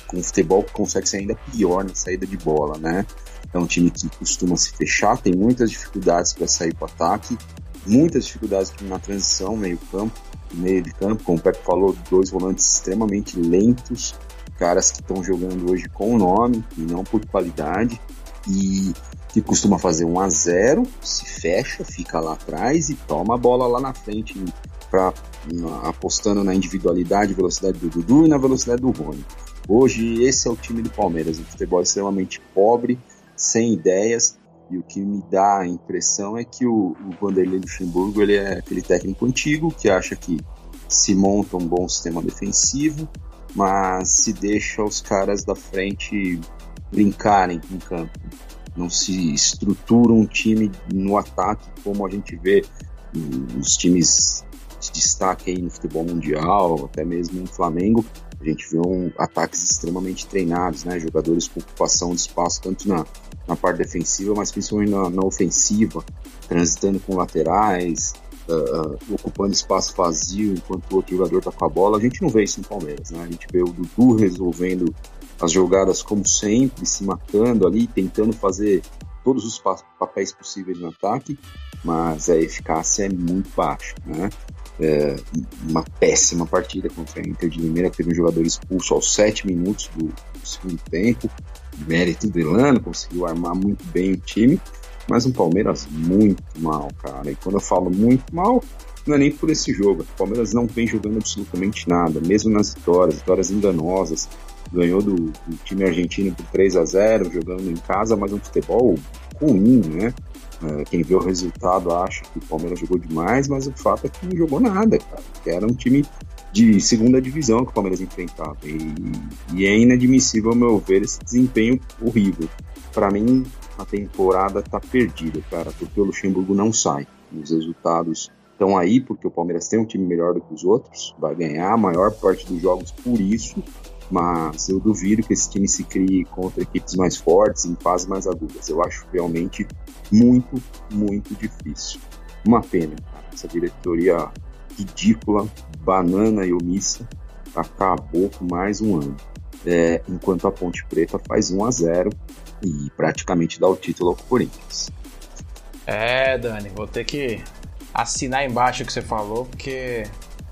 com futebol que consegue ser ainda pior na saída de bola, né? É um time que costuma se fechar, tem muitas dificuldades para sair para o ataque, muitas dificuldades na transição, meio campo, meio de campo, como o Pepe falou, dois volantes extremamente lentos, caras que estão jogando hoje com o nome e não por qualidade, e que costuma fazer 1 a 0 se fecha, fica lá atrás e toma a bola lá na frente, pra, apostando na individualidade velocidade do Dudu e na velocidade do Rony. Hoje, esse é o time do Palmeiras, um futebol extremamente pobre, sem ideias, e o que me dá a impressão é que o, o Vanderlei Luxemburgo ele é aquele técnico antigo que acha que se monta um bom sistema defensivo, mas se deixa os caras da frente brincarem em campo. Não se estrutura um time no ataque como a gente vê os times de destaque aí no futebol mundial, até mesmo no Flamengo. A gente vê um, ataques extremamente treinados, né? Jogadores com ocupação de espaço tanto na, na parte defensiva, mas principalmente na, na ofensiva, transitando com laterais, uh, ocupando espaço vazio enquanto o outro jogador está com a bola. A gente não vê isso no Palmeiras, né? A gente vê o Dudu resolvendo as jogadas como sempre, se matando ali, tentando fazer todos os papéis possíveis no ataque, mas a eficácia é muito baixa, né? É uma péssima partida contra a Inter de Limeira, teve um jogador expulso aos sete minutos do, do segundo tempo, mérito do Elano, conseguiu armar muito bem o time, mas um Palmeiras muito mal, cara. E quando eu falo muito mal, não é nem por esse jogo. O Palmeiras não vem jogando absolutamente nada, mesmo nas vitórias, vitórias enganosas. Ganhou do, do time argentino por 3 a 0 jogando em casa, mas um futebol ruim, né? É, quem vê o resultado acha que o Palmeiras jogou demais, mas o fato é que não jogou nada, cara. Era um time de segunda divisão que o Palmeiras enfrentava. E, e é inadmissível, ao meu ver, esse desempenho horrível. Para mim, a temporada tá perdida, cara, porque o Luxemburgo não sai. Os resultados estão aí, porque o Palmeiras tem um time melhor do que os outros, vai ganhar a maior parte dos jogos por isso, mas eu duvido que esse time se crie contra equipes mais fortes, em fases mais agudas. Eu acho realmente muito, muito difícil. Uma pena, cara. essa diretoria ridícula, banana e omissa, acabou com mais um ano. É, enquanto a Ponte Preta faz 1 a 0 e praticamente dá o título ao Corinthians. É, Dani, vou ter que assinar embaixo o que você falou, porque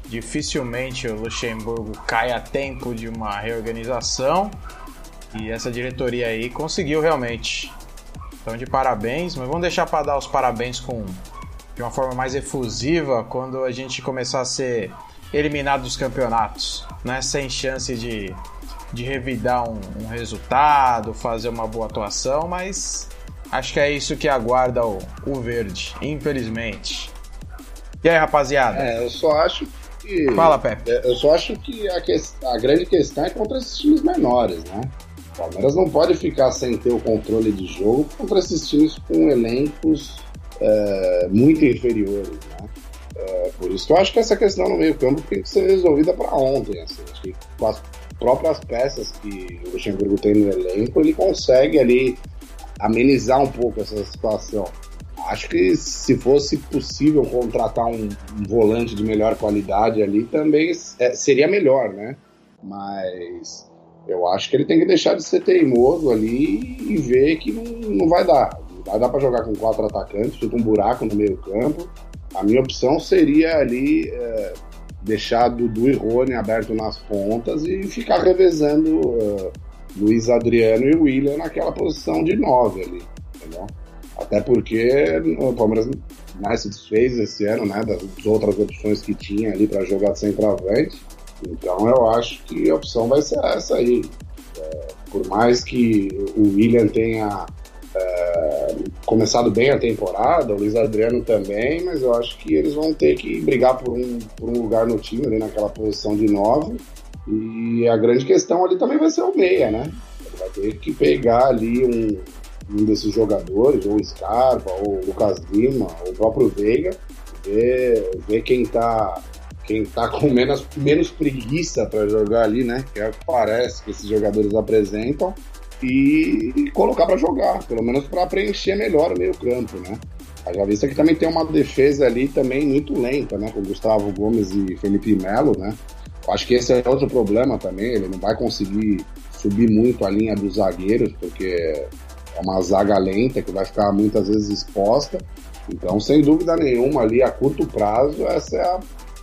dificilmente o Luxemburgo cai a tempo de uma reorganização. E essa diretoria aí conseguiu realmente. Então, de parabéns, mas vamos deixar para dar os parabéns com de uma forma mais efusiva quando a gente começar a ser eliminado dos campeonatos, né? Sem chance de, de revidar um, um resultado, fazer uma boa atuação, mas acho que é isso que aguarda o, o verde, infelizmente. E aí, rapaziada? É, eu só acho que. Fala, Pepe. É, eu só acho que a, que, a grande questão é contra esses times menores, né? O Palmeiras não pode ficar sem ter o controle de jogo contra esses times com elencos é, muito inferiores, né? É, por isso que eu acho que essa questão no meio-campo tem que ser resolvida para ontem. Assim. Acho que com as próprias peças que o Luxemburgo tem no elenco, ele consegue ali amenizar um pouco essa situação. Acho que se fosse possível contratar um, um volante de melhor qualidade ali, também é, seria melhor, né? Mas eu acho que ele tem que deixar de ser teimoso ali e ver que não, não vai dar. Não vai dar para jogar com quatro atacantes, fica um buraco no meio campo a minha opção seria ali é, deixar Dudu e Rony aberto nas pontas e ficar revezando uh, Luiz Adriano e William naquela posição de nove ali, entendeu? Até porque o Palmeiras né, se desfez esse ano né, das outras opções que tinha ali para jogar centroavante. Então eu acho que a opção vai ser essa aí. É, por mais que o William tenha é, começado bem a temporada, o Luiz Adriano também, mas eu acho que eles vão ter que brigar por um, por um lugar no time, ali naquela posição de nove. E a grande questão ali também vai ser o meia, né? Ele vai ter que pegar ali um, um desses jogadores, ou Scarpa, ou o Lucas Lima, ou o próprio Veiga, ver, ver quem tá quem tá com menos, menos preguiça para jogar ali, né? Que é o que parece que esses jogadores apresentam e colocar para jogar, pelo menos para preencher melhor o meio campo, né? Já vista que também tem uma defesa ali também muito lenta, né? Com Gustavo Gomes e Felipe Melo, né? Eu acho que esse é outro problema também, ele não vai conseguir subir muito a linha dos zagueiros, porque é uma zaga lenta que vai ficar muitas vezes exposta. Então, sem dúvida nenhuma, ali a curto prazo, essa é a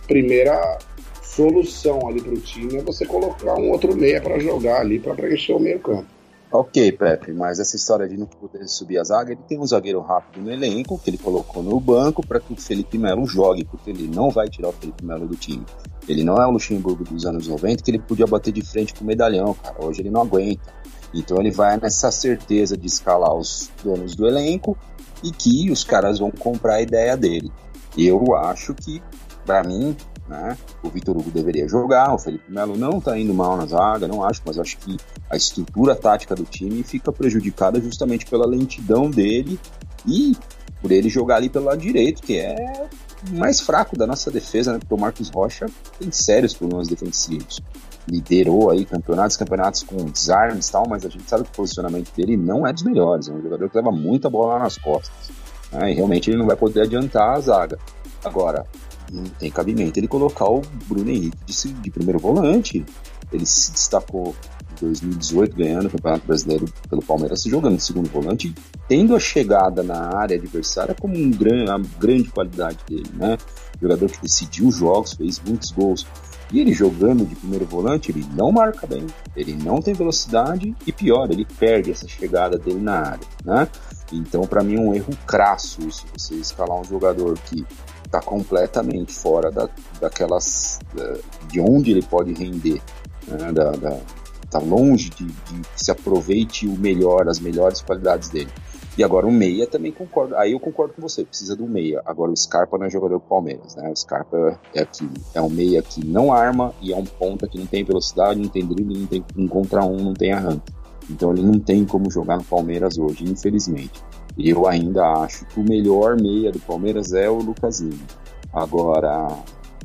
primeira solução ali para o time, é você colocar um outro meia para jogar ali, para preencher o meio campo. Ok, Pepe, mas essa história de não poder subir a zaga, ele tem um zagueiro rápido no elenco, que ele colocou no banco para que o Felipe Melo jogue, porque ele não vai tirar o Felipe Melo do time. Ele não é o Luxemburgo dos anos 90, que ele podia bater de frente com o medalhão, cara. Hoje ele não aguenta. Então ele vai nessa certeza de escalar os donos do elenco e que os caras vão comprar a ideia dele. Eu acho que, para mim, né? O Vitor Hugo deveria jogar, o Felipe Melo não está indo mal na zaga, não acho, mas acho que a estrutura tática do time fica prejudicada justamente pela lentidão dele e por ele jogar ali pelo lado direito, que é mais fraco da nossa defesa, né? Porque o Marcos Rocha tem sérios problemas defensivos. Liderou aí campeonatos, campeonatos com desarmes e tal, mas a gente sabe que o posicionamento dele não é dos melhores. É um jogador que leva muita bola nas costas. Né? E realmente ele não vai poder adiantar a zaga. Agora, não tem cabimento ele colocar o Bruno Henrique de, de primeiro volante. Ele se destacou em 2018 ganhando o Campeonato Brasileiro pelo Palmeiras, jogando segundo volante, tendo a chegada na área adversária como um gran, a grande qualidade dele, né? Jogador que decidiu jogos, fez muitos gols. E ele jogando de primeiro volante, ele não marca bem, ele não tem velocidade e pior, ele perde essa chegada dele na área, né? Então, para mim, é um erro crasso isso, você escalar um jogador que está completamente fora da, daquelas de onde ele pode render, né? da, da, tá longe de, de se aproveite o melhor, as melhores qualidades dele. E agora o meia também concordo. Aí eu concordo com você, precisa do meia. Agora o Scarpa não é jogador do Palmeiras, né? O Scarpa é aqui, é um meia que não arma e é um ponta que não tem velocidade, não tem drible, não tem um contra um, não tem arranque. Então ele não tem como jogar no Palmeiras hoje, infelizmente. Eu ainda acho que o melhor meia do Palmeiras é o Lucas Lima. Agora,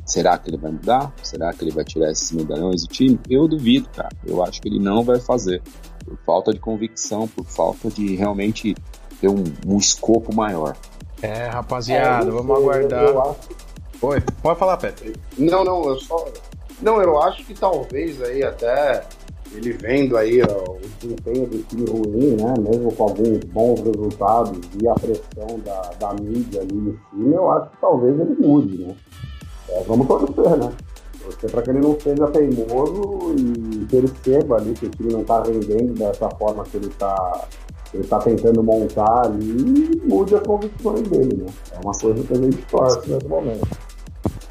será que ele vai mudar? Será que ele vai tirar esses medalhões do time? Eu duvido, cara. Eu acho que ele não vai fazer. Por falta de convicção, por falta de realmente ter um, um escopo maior. É, rapaziada, é, vamos aguardar. Eu acho... Oi, pode falar, Pedro. Não, não, eu só. Não, eu acho que talvez aí até ele vendo aí ó, o desempenho do time ruim, né? Mesmo com alguns bons resultados e a pressão da, da mídia ali em cima, eu acho que talvez ele mude, né? É, vamos torcer, né? Torcer para que ele não seja teimoso e perceba ali que o time não está rendendo dessa forma que ele está ele tá tentando montar ali e mude as convicções dele, né? É uma coisa que a nesse momento.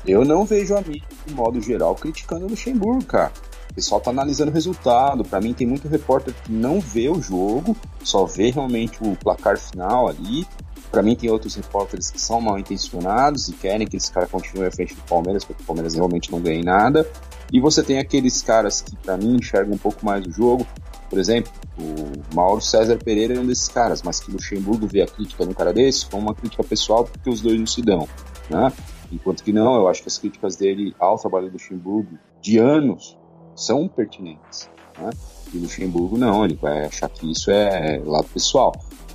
Eu não vejo a mídia, de modo geral, criticando o Luxemburgo, cara. O pessoal tá analisando o resultado. Para mim, tem muito repórter que não vê o jogo, só vê realmente o placar final ali. Para mim, tem outros repórteres que são mal intencionados e querem que esse cara continue à frente do Palmeiras, porque o Palmeiras realmente não ganha nada. E você tem aqueles caras que, para mim, enxergam um pouco mais o jogo. Por exemplo, o Mauro César Pereira é um desses caras, mas que Luxemburgo vê a crítica de um cara desse como uma crítica pessoal, porque os dois não se dão. Né? Enquanto que não, eu acho que as críticas dele ao trabalho do Luxemburgo de anos são pertinentes. Né? E Luxemburgo não, ele vai achar que isso é lado pessoal.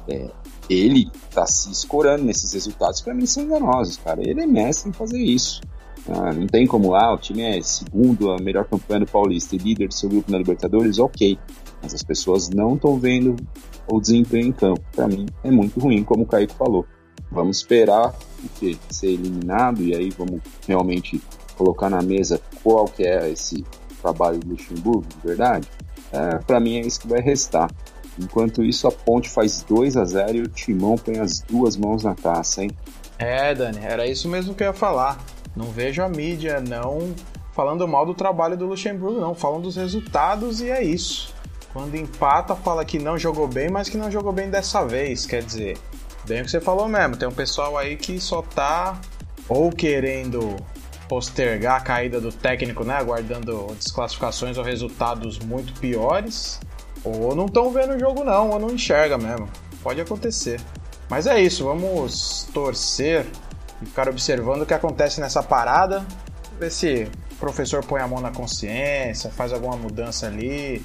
É, ele tá se escorando nesses resultados, para mim são enganosos, cara. Ele é mestre em fazer isso. Ah, não tem como lá, ah, o time é segundo, a melhor campanha do Paulista e líder do seu grupo na Libertadores, ok. Mas as pessoas não estão vendo o desempenho em campo. Para mim é muito ruim, como o Kaique falou. Vamos esperar o quê? Ser eliminado e aí vamos realmente colocar na mesa qual que é esse trabalho do Luxemburgo, de verdade? É, para mim é isso que vai restar. Enquanto isso, a Ponte faz 2 a 0 e o Timão põe as duas mãos na taça, hein? É, Dani, era isso mesmo que eu ia falar. Não vejo a mídia não falando mal do trabalho do Luxemburgo, não. Falam dos resultados e é isso. Quando empata, fala que não jogou bem, mas que não jogou bem dessa vez. Quer dizer, bem o que você falou mesmo. Tem um pessoal aí que só tá ou querendo postergar a caída do técnico, né? Aguardando desclassificações ou resultados muito piores. Ou não estão vendo o jogo, não, ou não enxerga mesmo. Pode acontecer. Mas é isso, vamos torcer e ficar observando o que acontece nessa parada. Ver se o professor põe a mão na consciência, faz alguma mudança ali.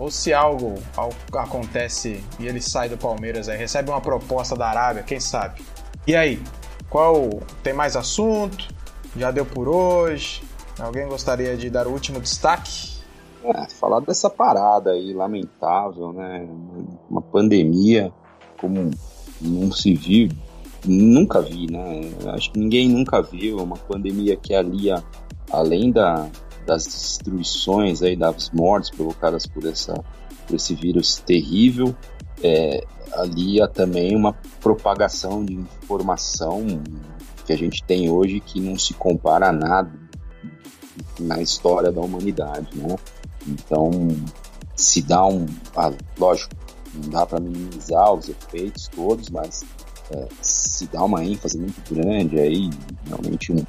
Ou se algo, algo acontece e ele sai do Palmeiras aí, recebe uma proposta da Arábia, quem sabe? E aí? Qual tem mais assunto? Já deu por hoje? Alguém gostaria de dar o último destaque? É, falar dessa parada aí lamentável, né? Uma pandemia como não se viu, nunca vi, né? Acho que ninguém nunca viu uma pandemia que alia, além da, das destruições aí, das mortes provocadas por, essa, por esse vírus terrível, é, alia também uma propagação de informação que a gente tem hoje que não se compara a nada na história da humanidade, né? Então, se dá um. Ah, lógico, não dá para minimizar os efeitos todos, mas é, se dá uma ênfase muito grande aí, realmente um,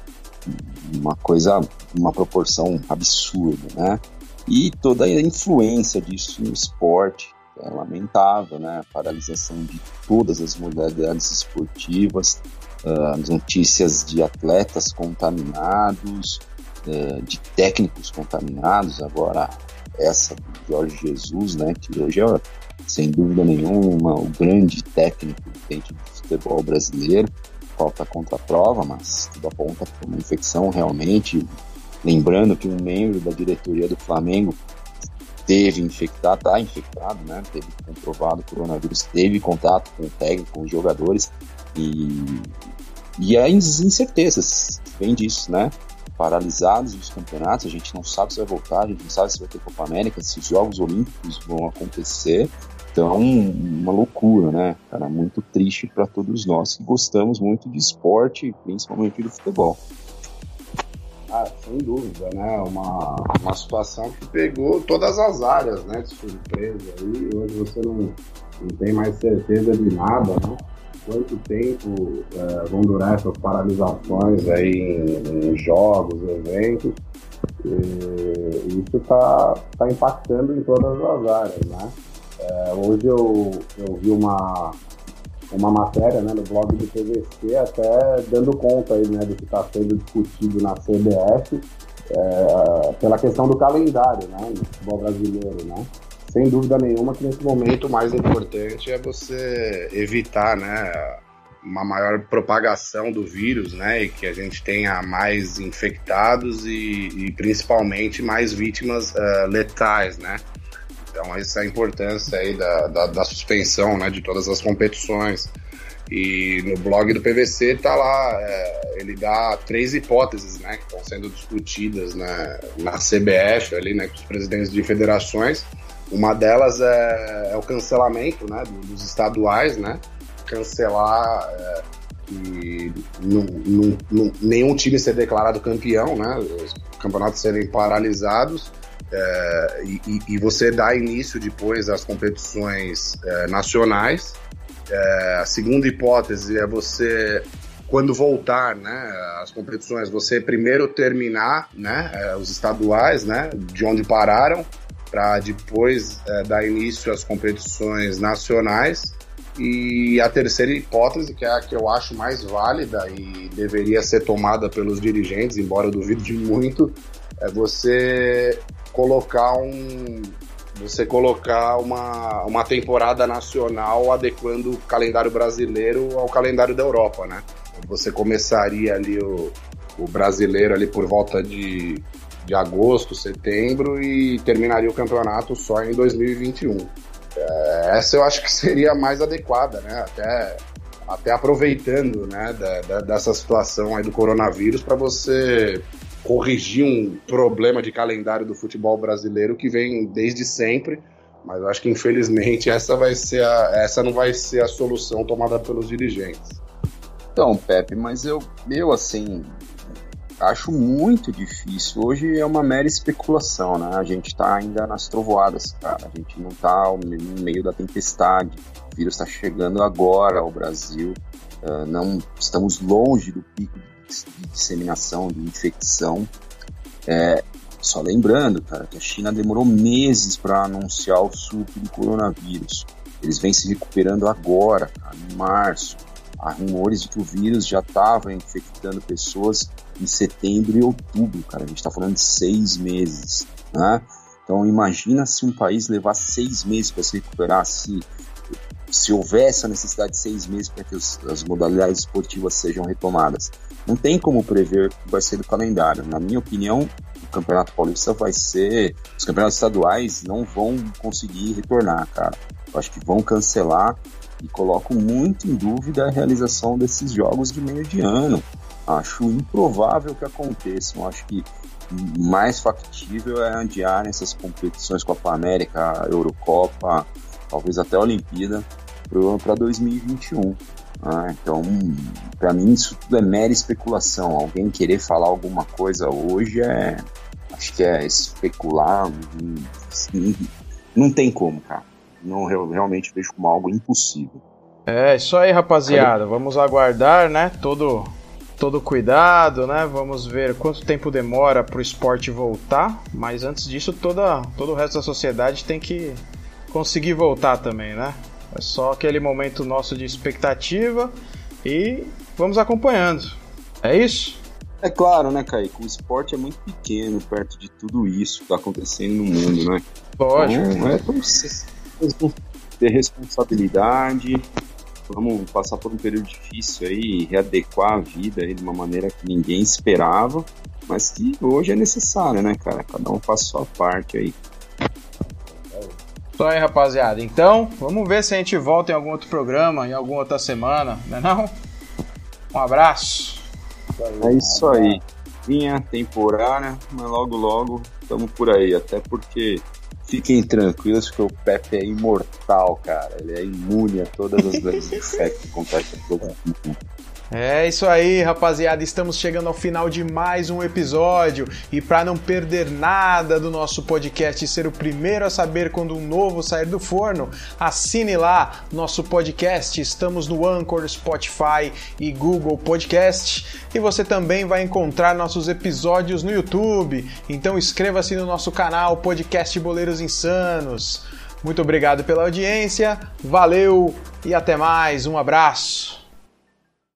uma coisa, uma proporção absurda, né? E toda a influência disso no esporte é lamentável, né? A paralisação de todas as modalidades esportivas, uh, notícias de atletas contaminados, é, de técnicos contaminados, agora essa do Jorge Jesus, né, que hoje é, sem dúvida nenhuma, o grande técnico dentro do futebol brasileiro, falta contra a prova, mas tudo aponta para uma infecção realmente, lembrando que um membro da diretoria do Flamengo teve infectado, está infectado, né, teve comprovado coronavírus, teve contato com o técnico, com os jogadores, e, e as incertezas vem disso, né, paralisados os campeonatos, a gente não sabe se vai voltar, a gente não sabe se vai ter Copa América, se os Jogos Olímpicos vão acontecer. Então, uma loucura, né? Cara, muito triste para todos nós que gostamos muito de esporte, principalmente do futebol. Ah, sem dúvida, né? Uma, uma situação que pegou todas as áreas, né? De surpresa aí, hoje você não, não tem mais certeza de nada, né? quanto tempo é, vão durar essas paralisações aí em, em jogos, eventos. E isso está tá impactando em todas as áreas, né? É, hoje eu, eu vi uma, uma matéria né, no blog do PVC até dando conta aí, né, do que está sendo discutido na CBF é, pela questão do calendário né, no futebol brasileiro, né? sem dúvida nenhuma que nesse momento o mais importante é você evitar, né, uma maior propagação do vírus, né, e que a gente tenha mais infectados e, e principalmente mais vítimas uh, letais, né. Então essa é a importância aí da, da, da suspensão né, de todas as competições. E no blog do PVC tá lá, é, ele dá três hipóteses, né, que estão sendo discutidas né, na CBF ali, né, com os presidentes de federações. Uma delas é, é o cancelamento, né, dos estaduais, né, cancelar é, nenhum time ser declarado campeão, né, os campeonatos serem paralisados. É, e, e, você dá início depois às competições é, nacionais é, a segunda hipótese é você, quando voltar né, às competições, você primeiro terminar né, os estaduais, né, de onde pararam, para depois dar início às competições nacionais. E a terceira hipótese, que é a que eu acho mais válida e deveria ser tomada pelos dirigentes, embora eu duvide muito, é você colocar um, você colocar uma, uma temporada nacional adequando o calendário brasileiro ao calendário da Europa, né? Você começaria ali o, o brasileiro ali por volta de, de agosto, setembro e terminaria o campeonato só em 2021. É, essa eu acho que seria mais adequada, né? Até, até aproveitando né, da, da, dessa situação aí do coronavírus para você corrigir um problema de calendário do futebol brasileiro que vem desde sempre, mas eu acho que infelizmente essa vai ser a, essa não vai ser a solução tomada pelos dirigentes. Então, Pepe, mas eu, eu assim, acho muito difícil. Hoje é uma mera especulação, né? A gente tá ainda nas trovoadas, cara. A gente não tá no meio da tempestade. O vírus está chegando agora ao Brasil. Uh, não estamos longe do pico de disseminação, de infecção. É, só lembrando, cara, que a China demorou meses para anunciar o surto do coronavírus. Eles vêm se recuperando agora, cara, em março. Há rumores de que o vírus já estava infectando pessoas em setembro e outubro, cara. A gente está falando de seis meses, né? Então imagina se um país levar seis meses para se recuperar, se se houver essa necessidade de seis meses para que os, as modalidades esportivas sejam retomadas. Não tem como prever o que vai ser do calendário. Na minha opinião, o Campeonato Paulista vai ser. Os campeonatos estaduais não vão conseguir retornar, cara. Eu acho que vão cancelar e coloco muito em dúvida a realização desses jogos de meio de ano. Acho improvável que aconteçam. Acho que mais factível é adiar essas competições Copa América, Eurocopa, talvez até a Olimpíada para 2021. Ah, então, para mim, isso tudo é mera especulação. Alguém querer falar alguma coisa hoje é. Acho que é especular. Não, não tem como, cara. Não realmente vejo como algo impossível. É, isso aí, rapaziada. Vamos aguardar, né? Todo, todo cuidado, né? Vamos ver quanto tempo demora para o esporte voltar. Mas antes disso, toda, todo o resto da sociedade tem que conseguir voltar também, né? É só aquele momento nosso de expectativa e vamos acompanhando. É isso? É claro, né, Kaique? O esporte é muito pequeno perto de tudo isso que está acontecendo no mundo, né? Lógico. Então, é, vamos ter responsabilidade, vamos passar por um período difícil aí, readequar a vida aí de uma maneira que ninguém esperava, mas que hoje é necessária, né, cara? Cada um faz sua parte aí. Isso aí, rapaziada. Então, vamos ver se a gente volta em algum outro programa, em alguma outra semana, né não? Um abraço. É isso aí. Vinha temporária, mas logo logo estamos por aí. Até porque fiquem tranquilos que o Pepe é imortal, cara. Ele é imune a todas as doenças que acontecem mundo. É isso aí, rapaziada. Estamos chegando ao final de mais um episódio. E para não perder nada do nosso podcast e ser o primeiro a saber quando um novo sair do forno, assine lá nosso podcast. Estamos no Anchor, Spotify e Google Podcast. E você também vai encontrar nossos episódios no YouTube. Então inscreva-se no nosso canal Podcast Boleiros Insanos. Muito obrigado pela audiência, valeu e até mais. Um abraço.